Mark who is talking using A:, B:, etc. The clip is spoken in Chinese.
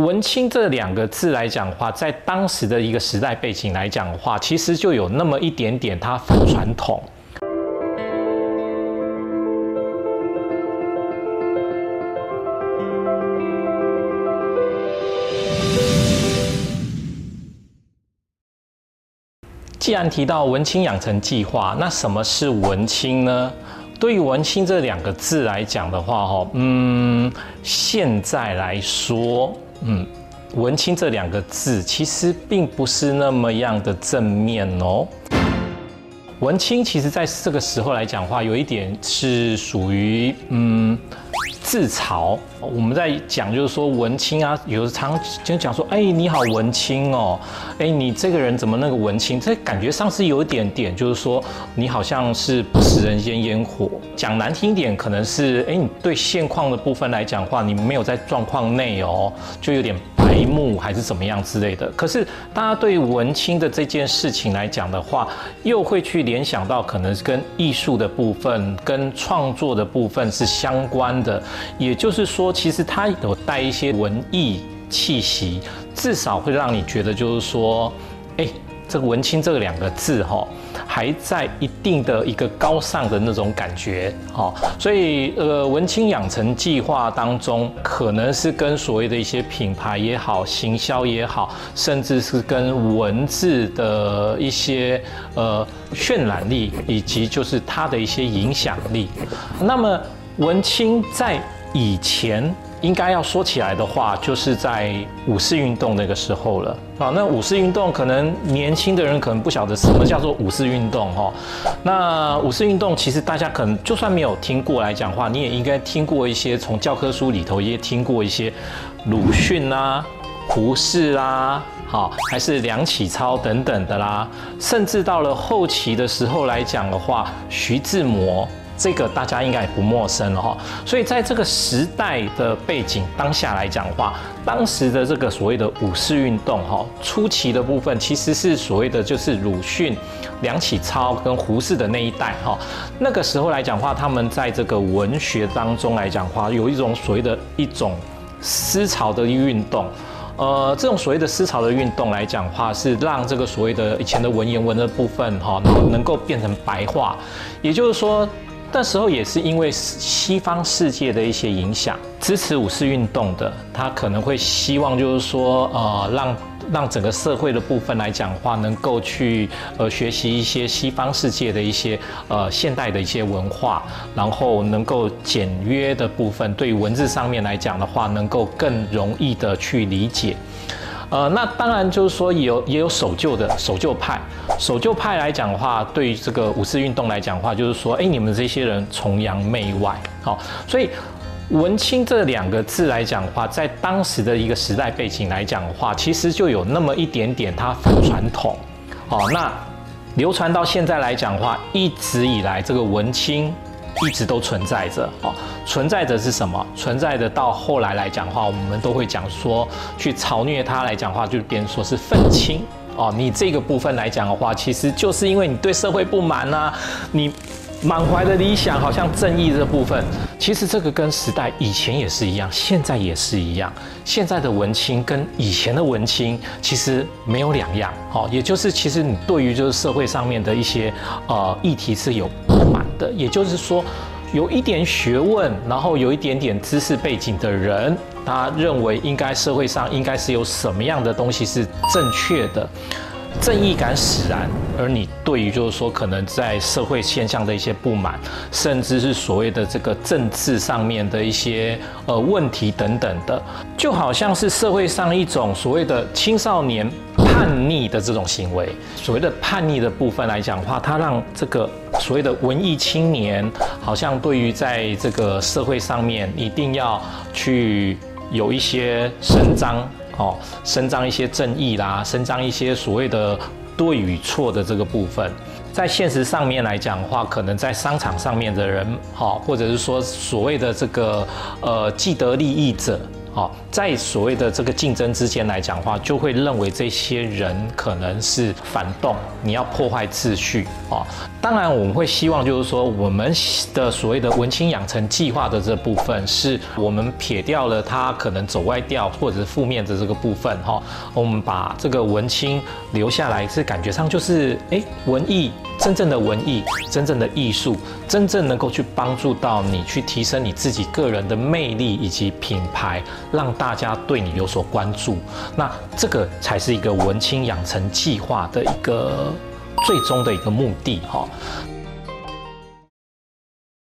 A: 文青这两个字来讲的话，在当时的一个时代背景来讲的话，其实就有那么一点点它反传统。既然提到文青养成计划，那什么是文青呢？对于文青这两个字来讲的话，哈，嗯，现在来说，嗯，文青这两个字其实并不是那么样的正面哦。文青其实在这个时候来讲话，有一点是属于，嗯。自嘲，我们在讲就是说文青啊，有的常就讲说，哎，你好文青哦，哎，你这个人怎么那个文青？这感觉上是有一点点，就是说你好像是不食人间烟火。讲难听点，可能是，哎，你对现况的部分来讲话，你没有在状况内哦，就有点。眉目还是怎么样之类的，可是大家对文青的这件事情来讲的话，又会去联想到可能是跟艺术的部分、跟创作的部分是相关的，也就是说，其实它有带一些文艺气息，至少会让你觉得就是说，哎。这个文青这两个字哈，还在一定的一个高尚的那种感觉哈，所以呃，文青养成计划当中，可能是跟所谓的一些品牌也好、行销也好，甚至是跟文字的一些呃渲染力，以及就是它的一些影响力。那么文青在以前。应该要说起来的话，就是在五四运动那个时候了啊。那五四运动可能年轻的人可能不晓得什么叫做五四运动哈。那五四运动其实大家可能就算没有听过来讲话，你也应该听过一些，从教科书里头也听过一些鲁迅啦、胡适啦，好，还是梁启超等等的啦，甚至到了后期的时候来讲的话，徐志摩。这个大家应该也不陌生了哈，所以在这个时代的背景当下来讲话，当时的这个所谓的五四运动哈，初期的部分其实是所谓的就是鲁迅、梁启超跟胡适的那一代哈，那个时候来讲话，他们在这个文学当中来讲话，有一种所谓的一种思潮的运动，呃，这种所谓的思潮的运动来讲话，是让这个所谓的以前的文言文的部分哈，能够变成白话，也就是说。那时候也是因为西方世界的一些影响，支持五四运动的，他可能会希望就是说，呃，让让整个社会的部分来讲话，能够去呃学习一些西方世界的一些呃现代的一些文化，然后能够简约的部分，对文字上面来讲的话，能够更容易的去理解。呃，那当然就是说有也有守旧的守旧派，守旧派来讲的话，对于这个五四运动来讲的话，就是说，哎，你们这些人崇洋媚外，好，所以文青这两个字来讲的话，在当时的一个时代背景来讲的话，其实就有那么一点点它反传统，好，那流传到现在来讲的话，一直以来这个文青。一直都存在着哦，存在着是什么？存在着到后来来讲的话，我们都会讲说去嘲虐他来讲的话，就别人说是愤青哦。你这个部分来讲的话，其实就是因为你对社会不满啊，你。满怀的理想，好像正义这部分，其实这个跟时代以前也是一样，现在也是一样。现在的文青跟以前的文青其实没有两样，哦，也就是其实你对于就是社会上面的一些呃议题是有的，也就是说有一点学问，然后有一点点知识背景的人，他认为应该社会上应该是有什么样的东西是正确的。正义感使然，而你对于就是说可能在社会现象的一些不满，甚至是所谓的这个政治上面的一些呃问题等等的，就好像是社会上一种所谓的青少年叛逆的这种行为。所谓的叛逆的部分来讲的话，它让这个所谓的文艺青年，好像对于在这个社会上面一定要去有一些伸张。哦，伸张一些正义啦，伸张一些所谓的对与错的这个部分，在现实上面来讲的话，可能在商场上面的人，哈，或者是说所谓的这个呃既得利益者，好，在所谓的这个竞争之间来讲话，就会认为这些人可能是反动，你要破坏秩序啊。当然，我们会希望就是说，我们的所谓的文青养成计划的这部分，是我们撇掉了他可能走歪调或者是负面的这个部分哈，我们把这个文青留下来，是感觉上就是哎，文艺真正的文艺，真正的艺术，真正能够去帮助到你去提升你自己个人的魅力以及品牌。让大家对你有所关注，那这个才是一个文青养成计划的一个最终的一个目的哈。